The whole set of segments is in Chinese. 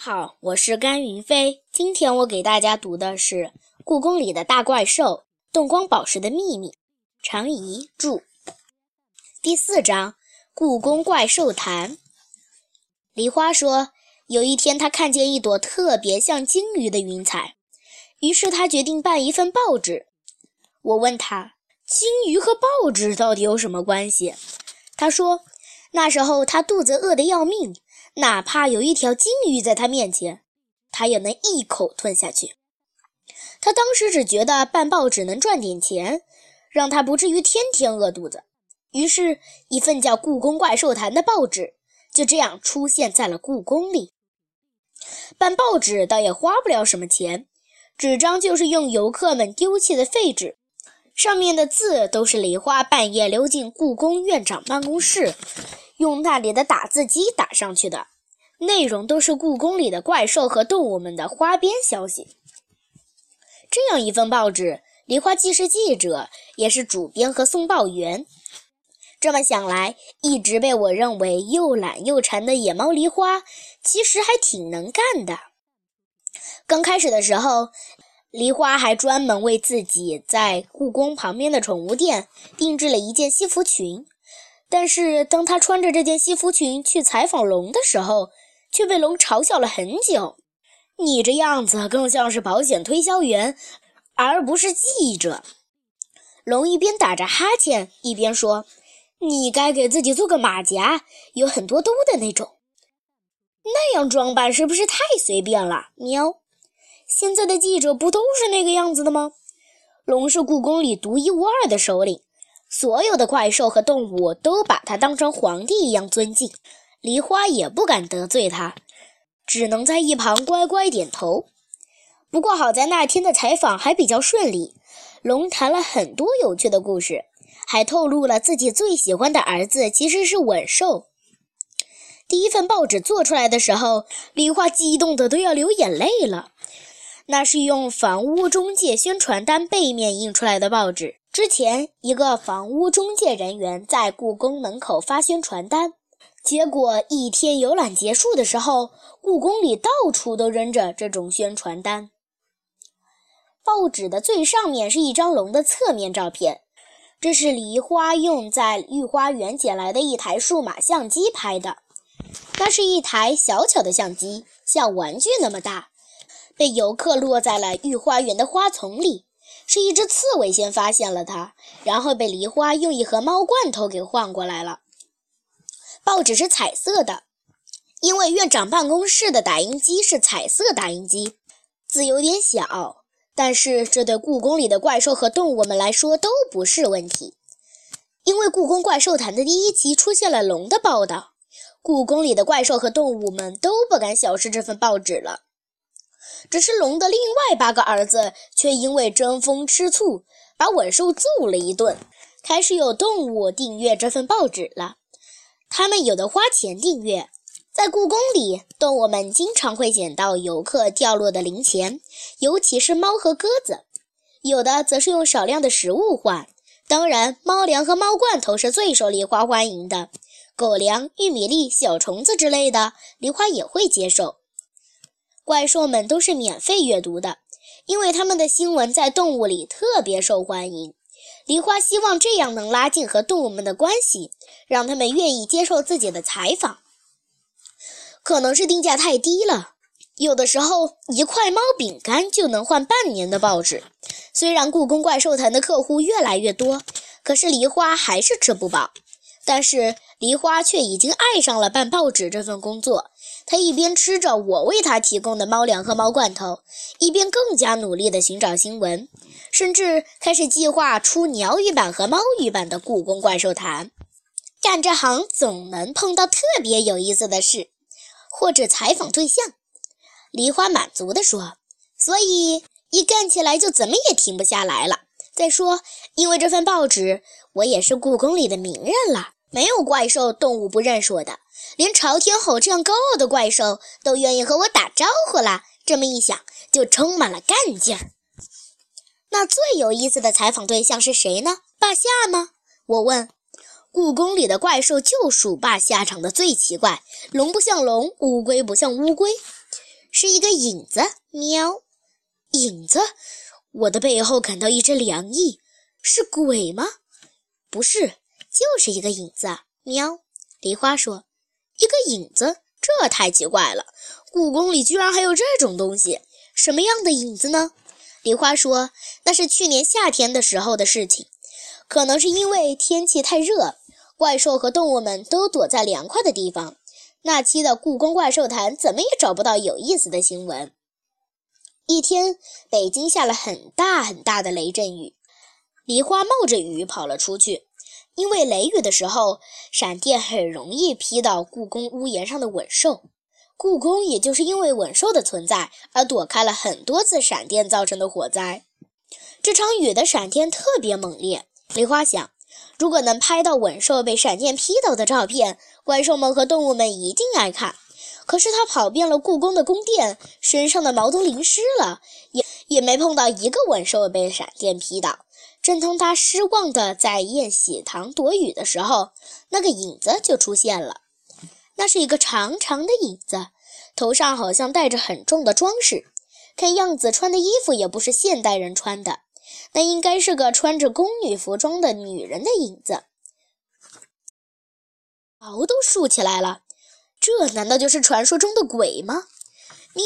好，我是甘云飞。今天我给大家读的是《故宫里的大怪兽：动光宝石的秘密》，常怡著。第四章：故宫怪兽谈。梨花说，有一天她看见一朵特别像金鱼的云彩，于是她决定办一份报纸。我问她，金鱼和报纸到底有什么关系？她说，那时候她肚子饿得要命。哪怕有一条金鱼在他面前，他也能一口吞下去。他当时只觉得办报纸能赚点钱，让他不至于天天饿肚子。于是，一份叫《故宫怪兽谈》的报纸就这样出现在了故宫里。办报纸倒也花不了什么钱，纸张就是用游客们丢弃的废纸，上面的字都是梨花半夜溜进故宫院长办公室。用那里的打字机打上去的内容都是故宫里的怪兽和动物们的花边消息。这样一份报纸，梨花既是记者，也是主编和送报员。这么想来，一直被我认为又懒又馋的野猫梨花，其实还挺能干的。刚开始的时候，梨花还专门为自己在故宫旁边的宠物店定制了一件西服裙。但是，当他穿着这件西服裙去采访龙的时候，却被龙嘲笑了很久。你这样子更像是保险推销员，而不是记者。龙一边打着哈欠，一边说：“你该给自己做个马甲，有很多兜的那种。那样装扮是不是太随便了？”喵。现在的记者不都是那个样子的吗？龙是故宫里独一无二的首领。所有的怪兽和动物都把他当成皇帝一样尊敬，梨花也不敢得罪他，只能在一旁乖乖点头。不过好在那天的采访还比较顺利，龙谈了很多有趣的故事，还透露了自己最喜欢的儿子其实是吻兽。第一份报纸做出来的时候，梨花激动的都要流眼泪了。那是用房屋中介宣传单背面印出来的报纸。之前，一个房屋中介人员在故宫门口发宣传单，结果一天游览结束的时候，故宫里到处都扔着这种宣传单。报纸的最上面是一张龙的侧面照片，这是梨花用在御花园捡来的一台数码相机拍的。那是一台小巧的相机，像玩具那么大，被游客落在了御花园的花丛里。是一只刺猬先发现了它，然后被梨花用一盒猫罐头给换过来了。报纸是彩色的，因为院长办公室的打印机是彩色打印机，字有点小，但是这对故宫里的怪兽和动物们来说都不是问题。因为《故宫怪兽谈》的第一集出现了龙的报道，故宫里的怪兽和动物们都不敢小视这份报纸了。只是龙的另外八个儿子却因为争风吃醋，把吻兽揍了一顿。开始有动物订阅这份报纸了，他们有的花钱订阅。在故宫里，动物们经常会捡到游客掉落的零钱，尤其是猫和鸽子。有的则是用少量的食物换，当然，猫粮和猫罐头是最受梨花欢迎的。狗粮、玉米粒、小虫子之类的，梨花也会接受。怪兽们都是免费阅读的，因为他们的新闻在动物里特别受欢迎。梨花希望这样能拉近和动物们的关系，让他们愿意接受自己的采访。可能是定价太低了，有的时候一块猫饼干就能换半年的报纸。虽然故宫怪兽团的客户越来越多，可是梨花还是吃不饱。但是梨花却已经爱上了办报纸这份工作。他一边吃着我为他提供的猫粮和猫罐头，一边更加努力地寻找新闻，甚至开始计划出鸟语版和猫语版的《故宫怪兽谈》。干这行总能碰到特别有意思的事，或者采访对象。梨花满足地说：“所以一干起来就怎么也停不下来了。再说，因为这份报纸，我也是故宫里的名人了。”没有怪兽动物不认识我的，连朝天吼这样高傲的怪兽都愿意和我打招呼啦。这么一想，就充满了干劲儿。那最有意思的采访对象是谁呢？霸下吗？我问。故宫里的怪兽就属霸下长得最奇怪，龙不像龙，乌龟不像乌龟。是一个影子。喵，影子！我的背后感到一阵凉意。是鬼吗？不是，就是一个影子。喵，梨花说：“一个影子，这太奇怪了。故宫里居然还有这种东西，什么样的影子呢？”梨花说：“那是去年夏天的时候的事情，可能是因为天气太热，怪兽和动物们都躲在凉快的地方。那期的故宫怪兽谈怎么也找不到有意思的新闻。”一天，北京下了很大很大的雷阵雨，梨花冒着雨跑了出去。因为雷雨的时候，闪电很容易劈到故宫屋檐上的吻兽，故宫也就是因为吻兽的存在而躲开了很多次闪电造成的火灾。这场雨的闪电特别猛烈，梨花想，如果能拍到吻兽被闪电劈倒的照片，怪兽们和动物们一定爱看。可是他跑遍了故宫的宫殿，身上的毛都淋湿了，也也没碰到一个吻兽被闪电劈倒。正当他失望地在宴喜堂躲雨的时候，那个影子就出现了。那是一个长长的影子，头上好像戴着很重的装饰，看样子穿的衣服也不是现代人穿的，那应该是个穿着宫女服装的女人的影子。毛都竖起来了，这难道就是传说中的鬼吗？你，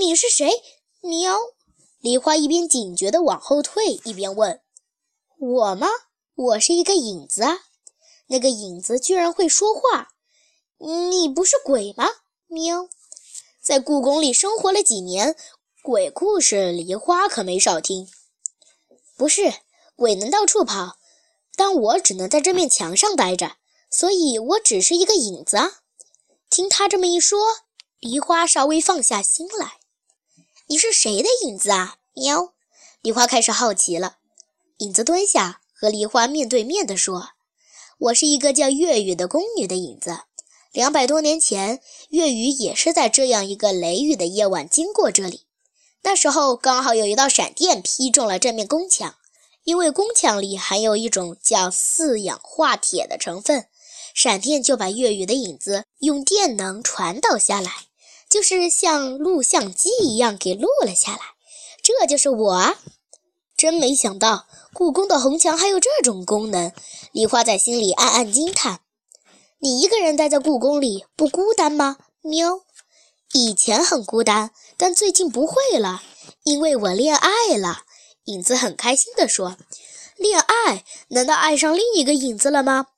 你是谁？喵！梨花一边警觉地往后退，一边问。我吗？我是一个影子啊！那个影子居然会说话。你不是鬼吗？喵！在故宫里生活了几年，鬼故事梨花可没少听。不是，鬼能到处跑，但我只能在这面墙上待着，所以我只是一个影子啊！听他这么一说，梨花稍微放下心来。你是谁的影子啊？喵！梨花开始好奇了。影子蹲下，和梨花面对面地说：“我是一个叫月雨的宫女的影子。两百多年前，月雨也是在这样一个雷雨的夜晚经过这里。那时候刚好有一道闪电劈中了这面宫墙，因为宫墙里含有一种叫四氧化铁的成分，闪电就把月雨的影子用电能传导下来，就是像录像机一样给录了下来。这就是我！真没想到。”故宫的红墙还有这种功能，梨花在心里暗暗惊叹。你一个人待在故宫里不孤单吗？喵，以前很孤单，但最近不会了，因为我恋爱了。影子很开心地说：“恋爱？难道爱上另一个影子了吗？”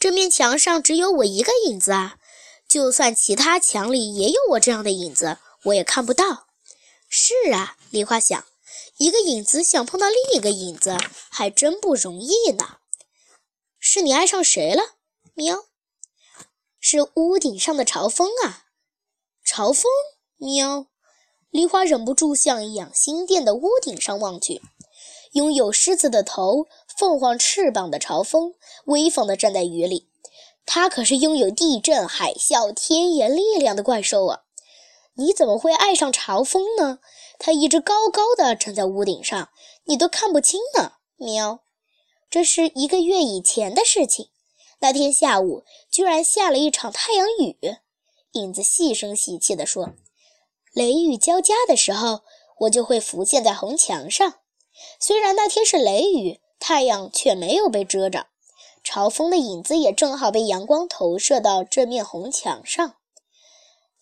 这面墙上只有我一个影子啊，就算其他墙里也有我这样的影子，我也看不到。是啊，梨花想。一个影子想碰到另一个影子，还真不容易呢。是你爱上谁了？喵，是屋顶上的朝风啊！朝风，喵。梨花忍不住向养心殿的屋顶上望去，拥有狮子的头、凤凰翅膀的朝风，威风地站在雨里。它可是拥有地震、海啸、天眼力量的怪兽啊！你怎么会爱上朝风呢？它一直高高的站在屋顶上，你都看不清呢。喵，这是一个月以前的事情。那天下午居然下了一场太阳雨。影子细声细气地说：“雷雨交加的时候，我就会浮现在红墙上。虽然那天是雷雨，太阳却没有被遮着，朝风的影子也正好被阳光投射到这面红墙上。”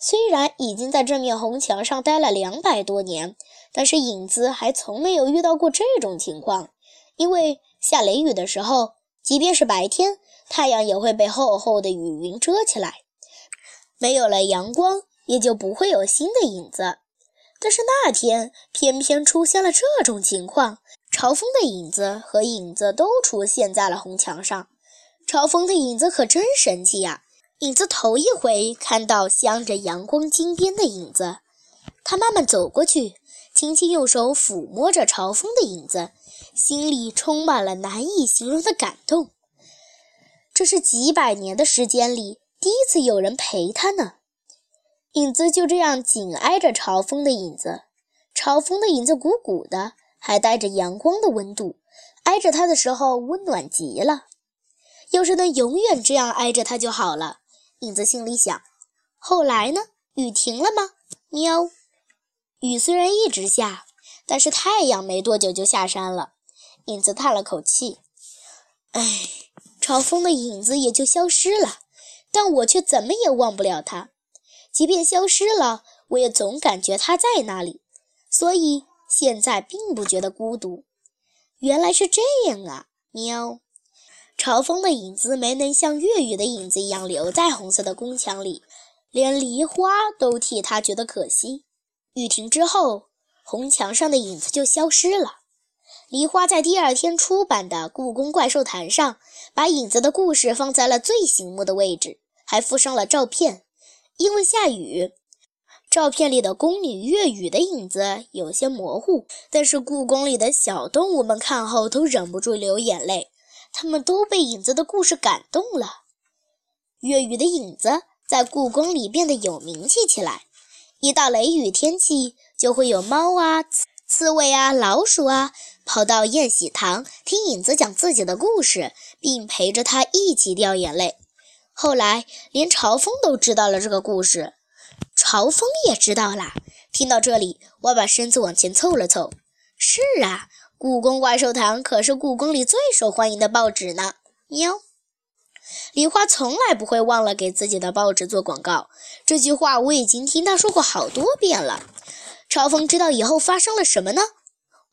虽然已经在这面红墙上待了两百多年，但是影子还从没有遇到过这种情况。因为下雷雨的时候，即便是白天，太阳也会被厚厚的雨云遮起来，没有了阳光，也就不会有新的影子。但是那天偏偏出现了这种情况，朝风的影子和影子都出现在了红墙上。朝风的影子可真神气呀！影子头一回看到镶着阳光金边的影子，他慢慢走过去，轻轻用手抚摸着朝风的影子，心里充满了难以形容的感动。这是几百年的时间里第一次有人陪他呢。影子就这样紧挨着朝风的影子，朝风的影子鼓鼓的，还带着阳光的温度，挨着他的时候温暖极了。要是能永远这样挨着他就好了。影子心里想：“后来呢？雨停了吗？”喵。雨虽然一直下，但是太阳没多久就下山了。影子叹了口气：“哎，朝风的影子也就消失了，但我却怎么也忘不了他。即便消失了，我也总感觉他在那里，所以现在并不觉得孤独。原来是这样啊！”喵。朝风的影子没能像月雨的影子一样留在红色的宫墙里，连梨花都替他觉得可惜。雨停之后，红墙上的影子就消失了。梨花在第二天出版的《故宫怪兽坛》上，把影子的故事放在了最醒目的位置，还附上了照片。因为下雨，照片里的宫女月雨的影子有些模糊，但是故宫里的小动物们看后都忍不住流眼泪。他们都被影子的故事感动了。月雨的影子在故宫里变得有名气起来。一到雷雨天气，就会有猫啊、刺猬啊、老鼠啊跑到宴喜堂听影子讲自己的故事，并陪着他一起掉眼泪。后来，连朝风都知道了这个故事。朝风也知道了。听到这里，我把身子往前凑了凑。是啊。故宫怪兽堂可是故宫里最受欢迎的报纸呢。喵，梨花从来不会忘了给自己的报纸做广告。这句话我已经听他说过好多遍了。朝风知道以后发生了什么呢？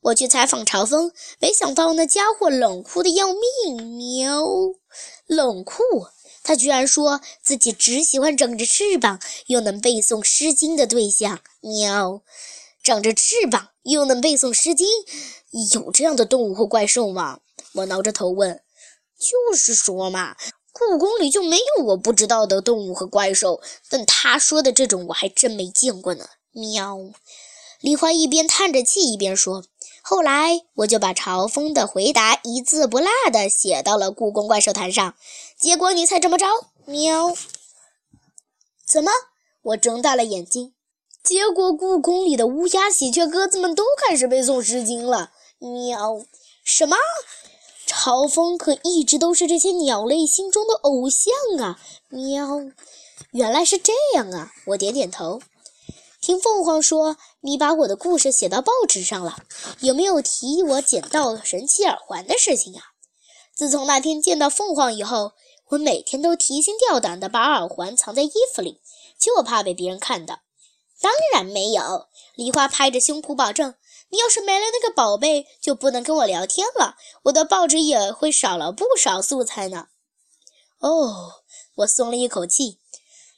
我去采访朝风，没想到那家伙冷酷的要命。喵，冷酷！他居然说自己只喜欢长着翅膀又能背诵《诗经》的对象。喵，长着翅膀又能背诵《诗经》。有这样的动物或怪兽吗？我挠着头问。就是说嘛，故宫里就没有我不知道的动物和怪兽。但他说的这种我还真没见过呢。喵！梨花一边叹着气一边说。后来我就把朝风的回答一字不落的写到了故宫怪兽坛上。结果你猜怎么着？喵！怎么？我睁大了眼睛。结果故宫里的乌鸦、喜鹊、鸽子们都开始背诵《诗经》了。喵，什么？朝风可一直都是这些鸟类心中的偶像啊！喵，原来是这样啊！我点点头。听凤凰说，你把我的故事写到报纸上了，有没有提我捡到神奇耳环的事情呀？自从那天见到凤凰以后，我每天都提心吊胆地把耳环藏在衣服里，就怕被别人看到。当然没有，梨花拍着胸脯保证。你要是没了那个宝贝，就不能跟我聊天了，我的报纸也会少了不少素材呢。哦，我松了一口气。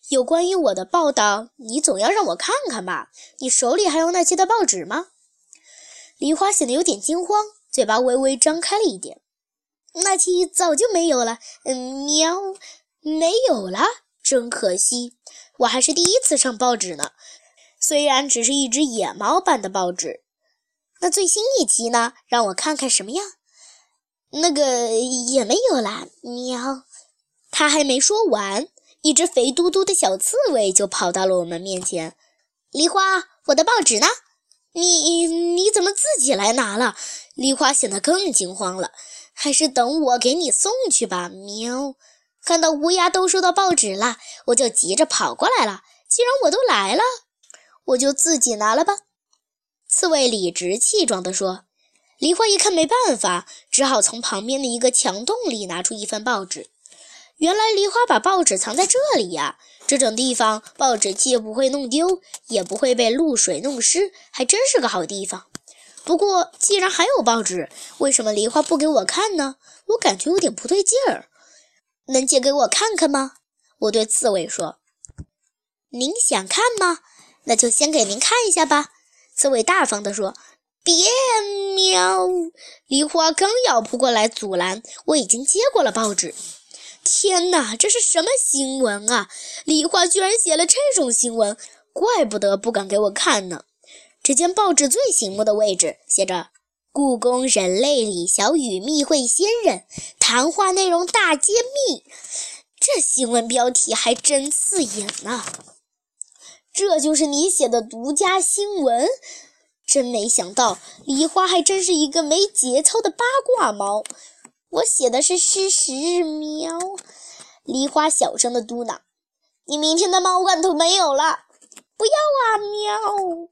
有关于我的报道，你总要让我看看吧？你手里还有那期的报纸吗？梨花显得有点惊慌，嘴巴微微张开了一点。那期早就没有了。嗯，喵，没有了，真可惜。我还是第一次上报纸呢，虽然只是一只野猫办的报纸。那最新一集呢？让我看看什么样。那个也没有啦，喵。他还没说完，一只肥嘟嘟的小刺猬就跑到了我们面前。梨花，我的报纸呢？你你怎么自己来拿了？梨花显得更惊慌了。还是等我给你送去吧，喵。看到乌鸦都收到报纸了，我就急着跑过来了。既然我都来了，我就自己拿了吧。刺猬理直气壮地说：“梨花一看没办法，只好从旁边的一个墙洞里拿出一份报纸。原来梨花把报纸藏在这里呀！这种地方，报纸既不会弄丢，也不会被露水弄湿，还真是个好地方。不过，既然还有报纸，为什么梨花不给我看呢？我感觉有点不对劲儿。能借给我看看吗？”我对刺猬说。“您想看吗？那就先给您看一下吧。”刺猬大方地说：“别喵！”梨花刚要扑过来阻拦，我已经接过了报纸。天哪，这是什么新闻啊？梨花居然写了这种新闻，怪不得不敢给我看呢。只见报纸最醒目的位置写着“故宫人类李小雨密会仙人，谈话内容大揭秘”。这新闻标题还真刺眼呢。这就是你写的独家新闻，真没想到，梨花还真是一个没节操的八卦猫。我写的是事实，喵！梨花小声的嘟囔：“你明天的猫罐头没有了。”不要啊，喵！